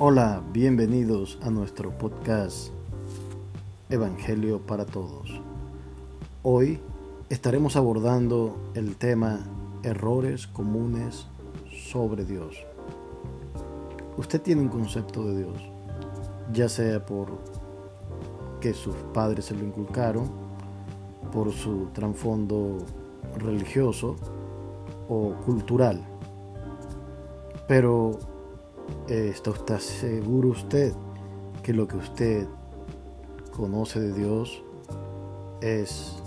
Hola, bienvenidos a nuestro podcast Evangelio para Todos. Hoy estaremos abordando el tema errores comunes sobre Dios. Usted tiene un concepto de Dios, ya sea por que sus padres se lo inculcaron, por su trasfondo religioso o cultural. Pero eh, ¿está, seguro usted que lo que usted conoce de Dios es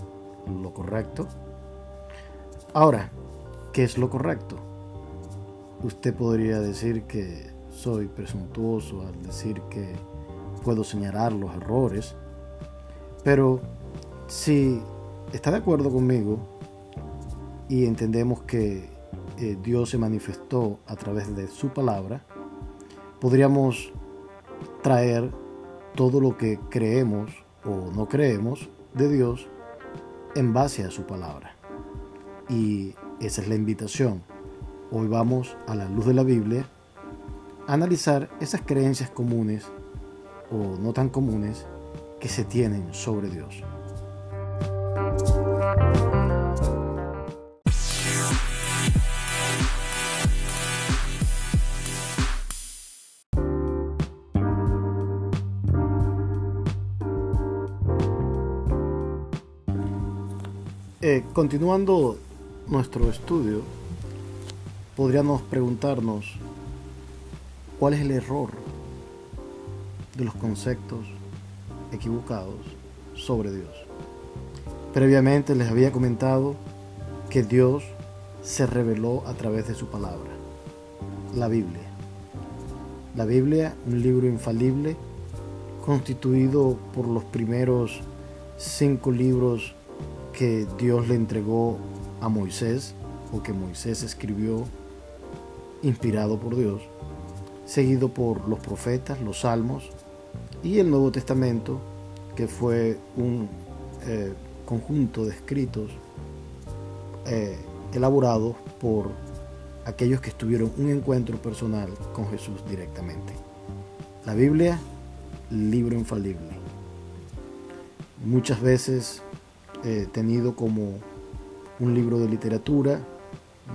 lo correcto? Ahora, ¿qué es lo correcto? Usted podría decir que soy presuntuoso al decir que puedo señalar los errores, pero si está de acuerdo conmigo y entendemos que eh, Dios se manifestó a través de su palabra, podríamos traer todo lo que creemos o no creemos de Dios en base a su palabra. Y esa es la invitación. Hoy vamos a la luz de la Biblia a analizar esas creencias comunes o no tan comunes que se tienen sobre Dios. Continuando nuestro estudio, podríamos preguntarnos cuál es el error de los conceptos equivocados sobre Dios. Previamente les había comentado que Dios se reveló a través de su palabra, la Biblia. La Biblia, un libro infalible, constituido por los primeros cinco libros que Dios le entregó a Moisés o que Moisés escribió inspirado por Dios, seguido por los profetas, los salmos y el Nuevo Testamento, que fue un eh, conjunto de escritos eh, elaborados por aquellos que tuvieron un encuentro personal con Jesús directamente. La Biblia, libro infalible. Muchas veces eh, tenido como un libro de literatura,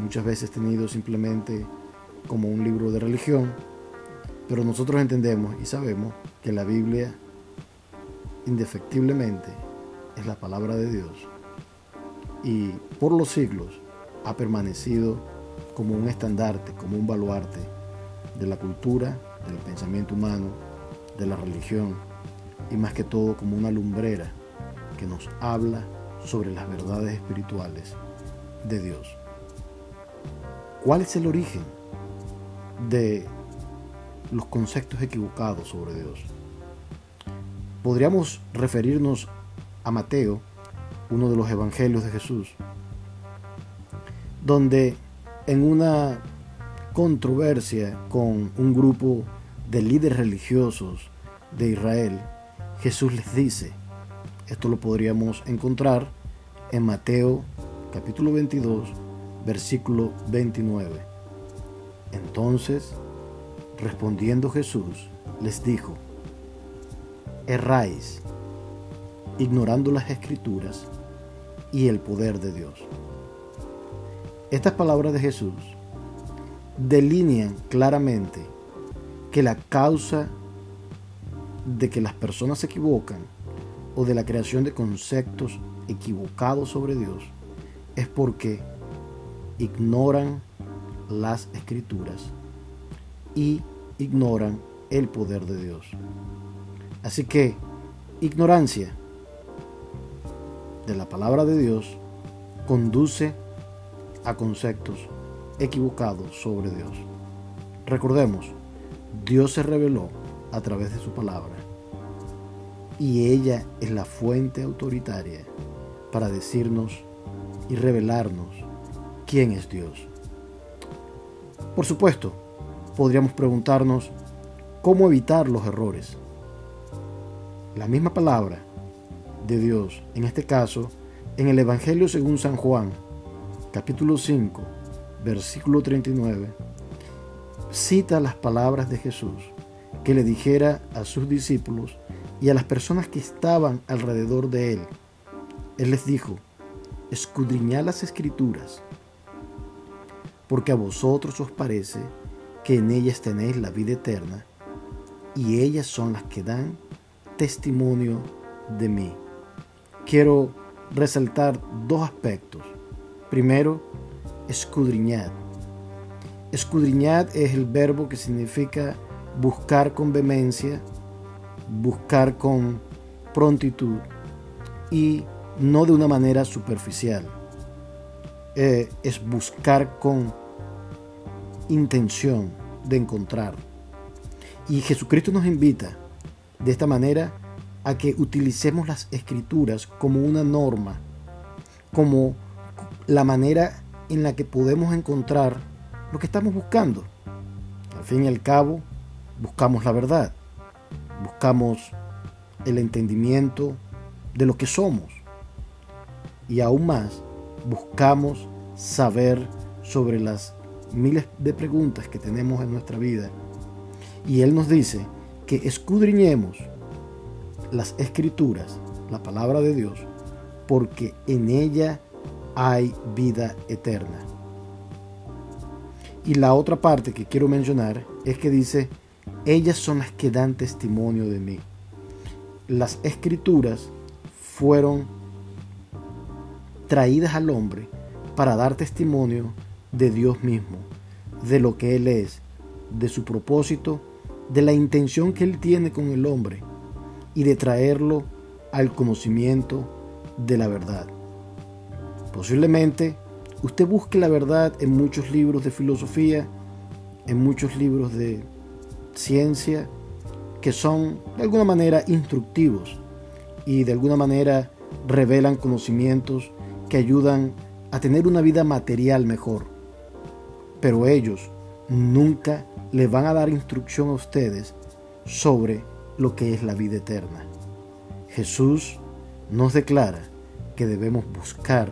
muchas veces tenido simplemente como un libro de religión, pero nosotros entendemos y sabemos que la Biblia indefectiblemente es la palabra de Dios y por los siglos ha permanecido como un estandarte, como un baluarte de la cultura, del pensamiento humano, de la religión y más que todo como una lumbrera que nos habla sobre las verdades espirituales de Dios. ¿Cuál es el origen de los conceptos equivocados sobre Dios? Podríamos referirnos a Mateo, uno de los evangelios de Jesús, donde en una controversia con un grupo de líderes religiosos de Israel, Jesús les dice, esto lo podríamos encontrar en Mateo capítulo 22, versículo 29. Entonces, respondiendo Jesús, les dijo, erráis, ignorando las escrituras y el poder de Dios. Estas palabras de Jesús delinean claramente que la causa de que las personas se equivocan o de la creación de conceptos equivocados sobre Dios es porque ignoran las escrituras y ignoran el poder de Dios. Así que ignorancia de la palabra de Dios conduce a conceptos equivocados sobre Dios. Recordemos, Dios se reveló a través de su palabra y ella es la fuente autoritaria para decirnos y revelarnos quién es Dios. Por supuesto, podríamos preguntarnos cómo evitar los errores. La misma palabra de Dios, en este caso, en el Evangelio según San Juan, capítulo 5, versículo 39, cita las palabras de Jesús que le dijera a sus discípulos y a las personas que estaban alrededor de él. Él les dijo, escudriñad las escrituras, porque a vosotros os parece que en ellas tenéis la vida eterna, y ellas son las que dan testimonio de mí. Quiero resaltar dos aspectos. Primero, escudriñad. Escudriñad es el verbo que significa buscar con vehemencia, buscar con prontitud y no de una manera superficial. Eh, es buscar con intención de encontrar. Y Jesucristo nos invita de esta manera a que utilicemos las escrituras como una norma, como la manera en la que podemos encontrar lo que estamos buscando. Al fin y al cabo, buscamos la verdad, buscamos el entendimiento de lo que somos y aún más buscamos saber sobre las miles de preguntas que tenemos en nuestra vida. Y Él nos dice que escudriñemos las escrituras, la palabra de Dios, porque en ella hay vida eterna. Y la otra parte que quiero mencionar es que dice, ellas son las que dan testimonio de mí. Las escrituras fueron traídas al hombre para dar testimonio de Dios mismo, de lo que Él es, de su propósito, de la intención que Él tiene con el hombre y de traerlo al conocimiento de la verdad. Posiblemente usted busque la verdad en muchos libros de filosofía, en muchos libros de ciencia, que son de alguna manera instructivos y de alguna manera revelan conocimientos que ayudan a tener una vida material mejor. Pero ellos nunca le van a dar instrucción a ustedes sobre lo que es la vida eterna. Jesús nos declara que debemos buscar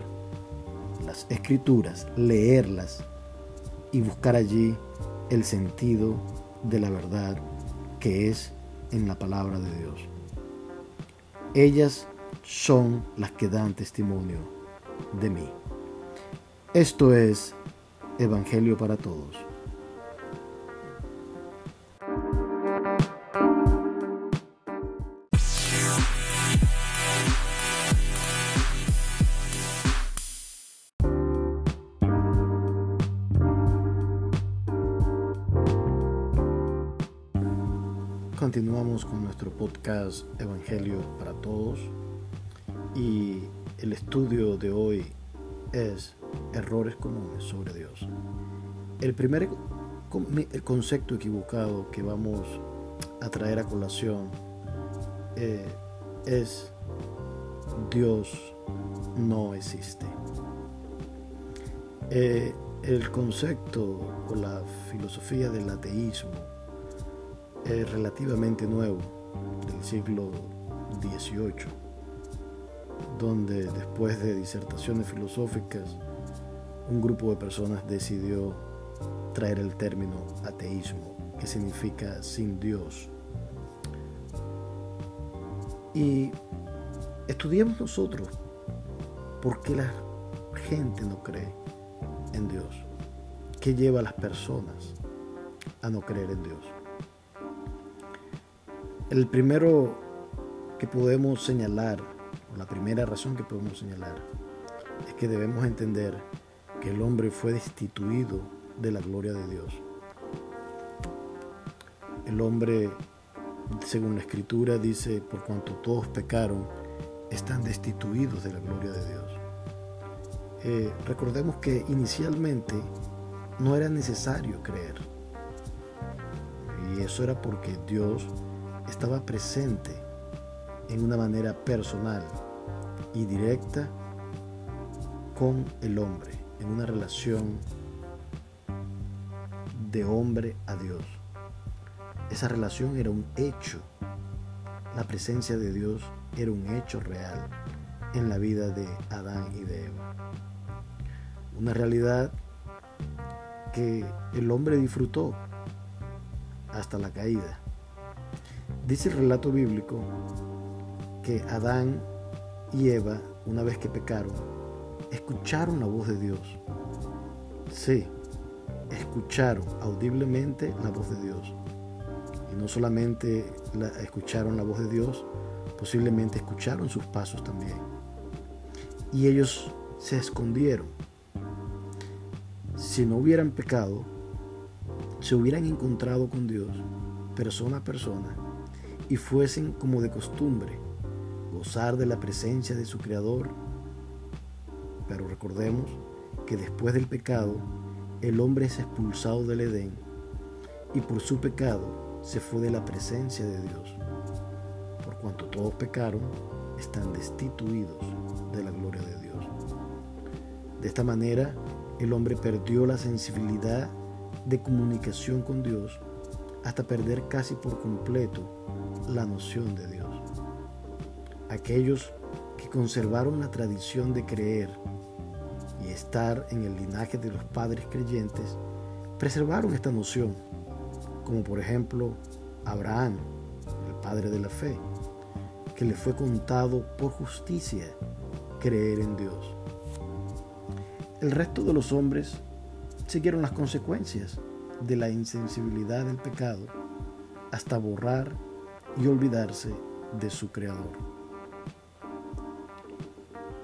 las escrituras, leerlas y buscar allí el sentido de la verdad que es en la palabra de Dios. Ellas son las que dan testimonio de mí. Esto es Evangelio para Todos. Continuamos con nuestro podcast Evangelio para Todos y el estudio de hoy es errores comunes sobre Dios. El primer el concepto equivocado que vamos a traer a colación eh, es Dios no existe. Eh, el concepto o la filosofía del ateísmo relativamente nuevo, del siglo XVIII, donde después de disertaciones filosóficas, un grupo de personas decidió traer el término ateísmo, que significa sin Dios. Y estudiamos nosotros por qué la gente no cree en Dios, qué lleva a las personas a no creer en Dios. El primero que podemos señalar, o la primera razón que podemos señalar, es que debemos entender que el hombre fue destituido de la gloria de Dios. El hombre, según la escritura, dice, por cuanto todos pecaron, están destituidos de la gloria de Dios. Eh, recordemos que inicialmente no era necesario creer. Y eso era porque Dios estaba presente en una manera personal y directa con el hombre, en una relación de hombre a Dios. Esa relación era un hecho. La presencia de Dios era un hecho real en la vida de Adán y de Eva. Una realidad que el hombre disfrutó hasta la caída Dice el relato bíblico que Adán y Eva, una vez que pecaron, escucharon la voz de Dios. Sí, escucharon audiblemente la voz de Dios. Y no solamente la, escucharon la voz de Dios, posiblemente escucharon sus pasos también. Y ellos se escondieron. Si no hubieran pecado, se hubieran encontrado con Dios persona a persona y fuesen como de costumbre gozar de la presencia de su Creador. Pero recordemos que después del pecado, el hombre es expulsado del Edén y por su pecado se fue de la presencia de Dios. Por cuanto todos pecaron, están destituidos de la gloria de Dios. De esta manera, el hombre perdió la sensibilidad de comunicación con Dios hasta perder casi por completo la noción de Dios. Aquellos que conservaron la tradición de creer y estar en el linaje de los padres creyentes, preservaron esta noción, como por ejemplo Abraham, el padre de la fe, que le fue contado por justicia creer en Dios. El resto de los hombres siguieron las consecuencias de la insensibilidad del pecado hasta borrar y olvidarse de su Creador.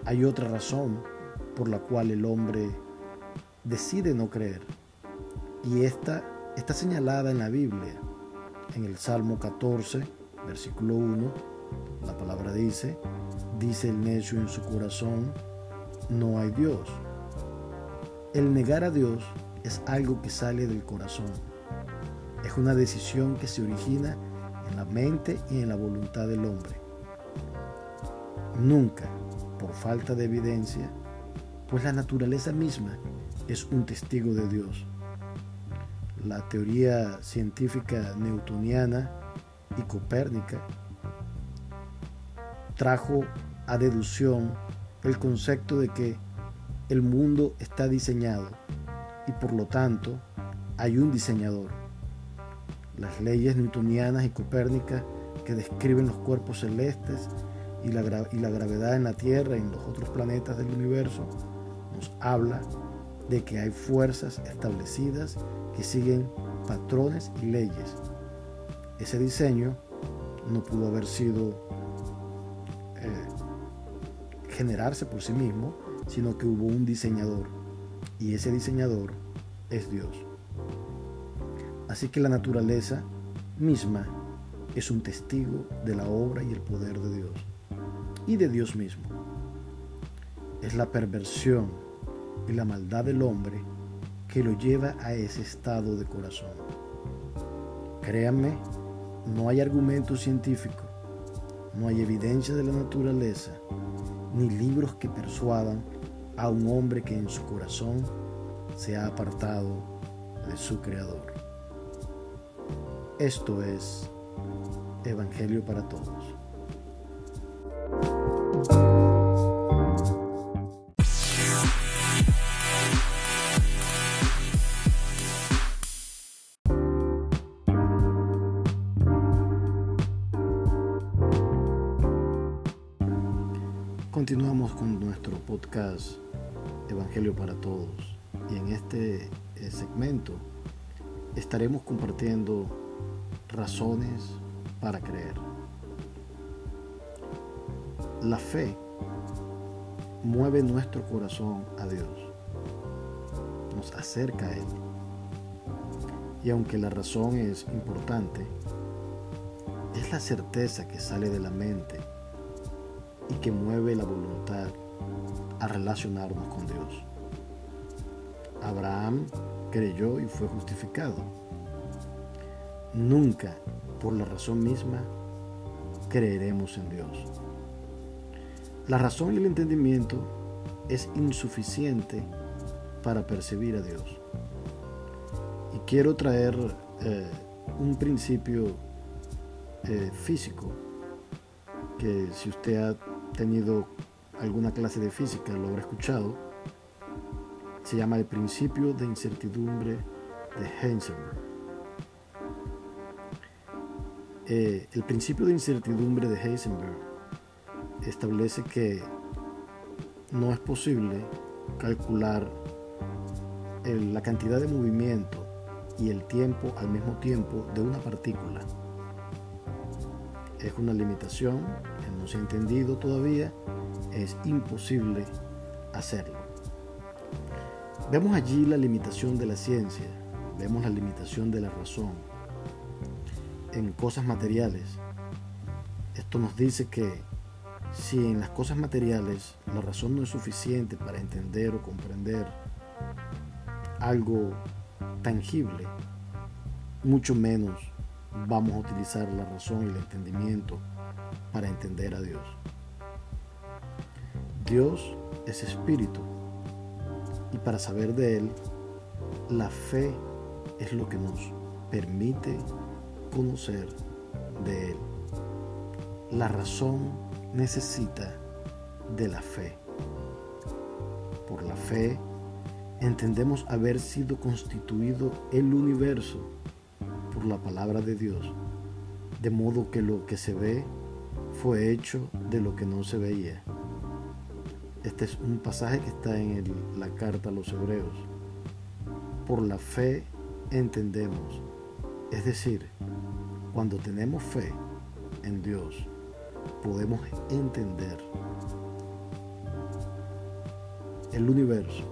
Hay otra razón por la cual el hombre decide no creer y esta está señalada en la Biblia. En el Salmo 14, versículo 1, la palabra dice, dice el necio en su corazón, no hay Dios. El negar a Dios es algo que sale del corazón. Es una decisión que se origina en la mente y en la voluntad del hombre. Nunca por falta de evidencia, pues la naturaleza misma es un testigo de Dios. La teoría científica newtoniana y copérnica trajo a deducción el concepto de que el mundo está diseñado y por lo tanto hay un diseñador. Las leyes newtonianas y copérnicas que describen los cuerpos celestes y la, y la gravedad en la Tierra y en los otros planetas del universo nos habla de que hay fuerzas establecidas que siguen patrones y leyes. Ese diseño no pudo haber sido eh, generarse por sí mismo, sino que hubo un diseñador y ese diseñador es Dios. Así que la naturaleza misma es un testigo de la obra y el poder de Dios y de Dios mismo. Es la perversión y la maldad del hombre que lo lleva a ese estado de corazón. Créanme, no hay argumento científico, no hay evidencia de la naturaleza, ni libros que persuadan a un hombre que en su corazón se ha apartado de su Creador. Esto es Evangelio para Todos. Evangelio para Todos y en este eh, segmento estaremos compartiendo razones para creer. La fe mueve nuestro corazón a Dios, nos acerca a Él. Y aunque la razón es importante, es la certeza que sale de la mente y que mueve la voluntad a relacionarnos con Dios. Abraham creyó y fue justificado. Nunca, por la razón misma, creeremos en Dios. La razón y el entendimiento es insuficiente para percibir a Dios. Y quiero traer eh, un principio eh, físico que si usted ha tenido alguna clase de física lo habrá escuchado. Se llama el principio de incertidumbre de Heisenberg. Eh, el principio de incertidumbre de Heisenberg establece que no es posible calcular la cantidad de movimiento y el tiempo al mismo tiempo de una partícula. Es una limitación que no se ha entendido todavía, es imposible hacerlo. Vemos allí la limitación de la ciencia, vemos la limitación de la razón en cosas materiales. Esto nos dice que si en las cosas materiales la razón no es suficiente para entender o comprender algo tangible, mucho menos vamos a utilizar la razón y el entendimiento para entender a Dios. Dios es espíritu y para saber de Él, la fe es lo que nos permite conocer de Él. La razón necesita de la fe. Por la fe entendemos haber sido constituido el universo por la palabra de Dios, de modo que lo que se ve fue hecho de lo que no se veía. Este es un pasaje que está en la carta a los hebreos. Por la fe entendemos. Es decir, cuando tenemos fe en Dios, podemos entender el universo,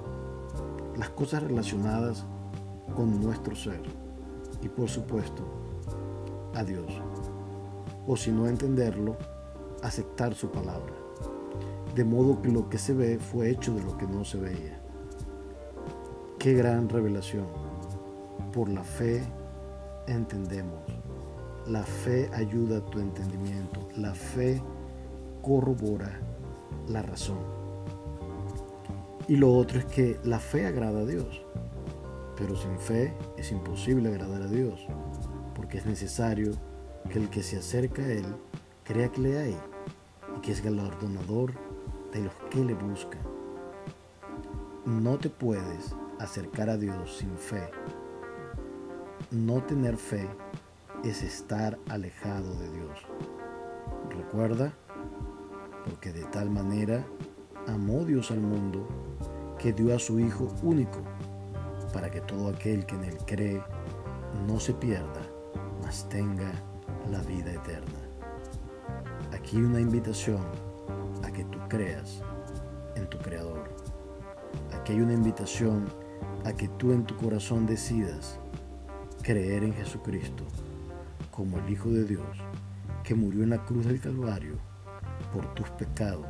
las cosas relacionadas con nuestro ser y por supuesto a Dios. O si no entenderlo, aceptar su palabra. De modo que lo que se ve fue hecho de lo que no se veía. Qué gran revelación. Por la fe entendemos. La fe ayuda a tu entendimiento. La fe corrobora la razón. Y lo otro es que la fe agrada a Dios. Pero sin fe es imposible agradar a Dios, porque es necesario que el que se acerca a Él crea que le hay y que es galardonador de los que le buscan. No te puedes acercar a Dios sin fe. No tener fe es estar alejado de Dios. Recuerda, porque de tal manera amó Dios al mundo que dio a su Hijo único, para que todo aquel que en él cree no se pierda, mas tenga la vida eterna. Aquí una invitación a que tú creas en tu Creador. Aquí hay una invitación a que tú en tu corazón decidas creer en Jesucristo como el Hijo de Dios que murió en la cruz del Calvario por tus pecados,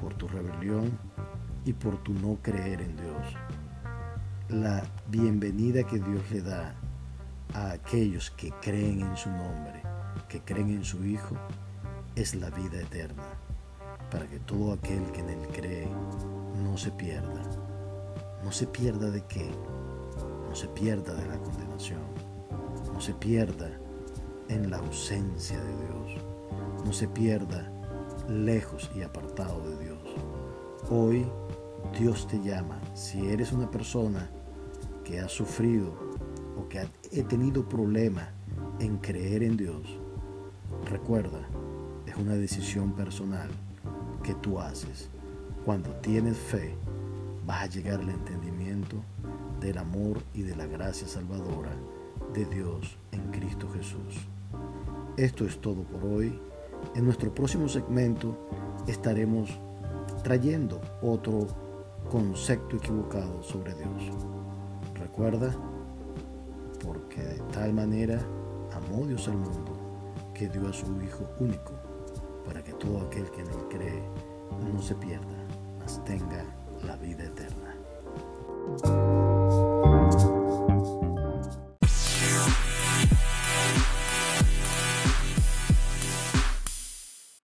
por tu rebelión y por tu no creer en Dios. La bienvenida que Dios le da a aquellos que creen en su nombre, que creen en su Hijo, es la vida eterna, para que todo aquel que en Él cree no se pierda. ¿No se pierda de qué? No se pierda de la condenación. No se pierda en la ausencia de Dios. No se pierda lejos y apartado de Dios. Hoy Dios te llama. Si eres una persona que ha sufrido o que ha tenido problema en creer en Dios, recuerda, es una decisión personal que tú haces. Cuando tienes fe, vas a llegar al entendimiento del amor y de la gracia salvadora de Dios en Cristo Jesús. Esto es todo por hoy. En nuestro próximo segmento estaremos trayendo otro concepto equivocado sobre Dios recuerda, porque de tal manera amó Dios al mundo que dio a su Hijo único, para que todo aquel que en él cree no se pierda, mas tenga la vida eterna.